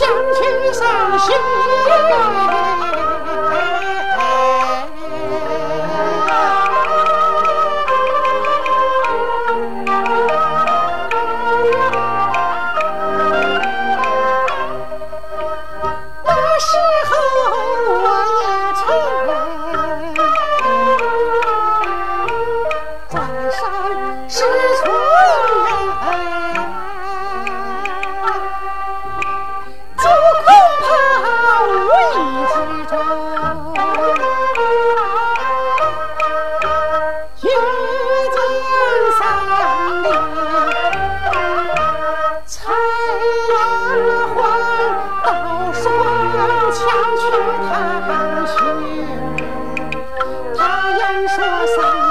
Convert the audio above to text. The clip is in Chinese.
相亲伤心。他言说三。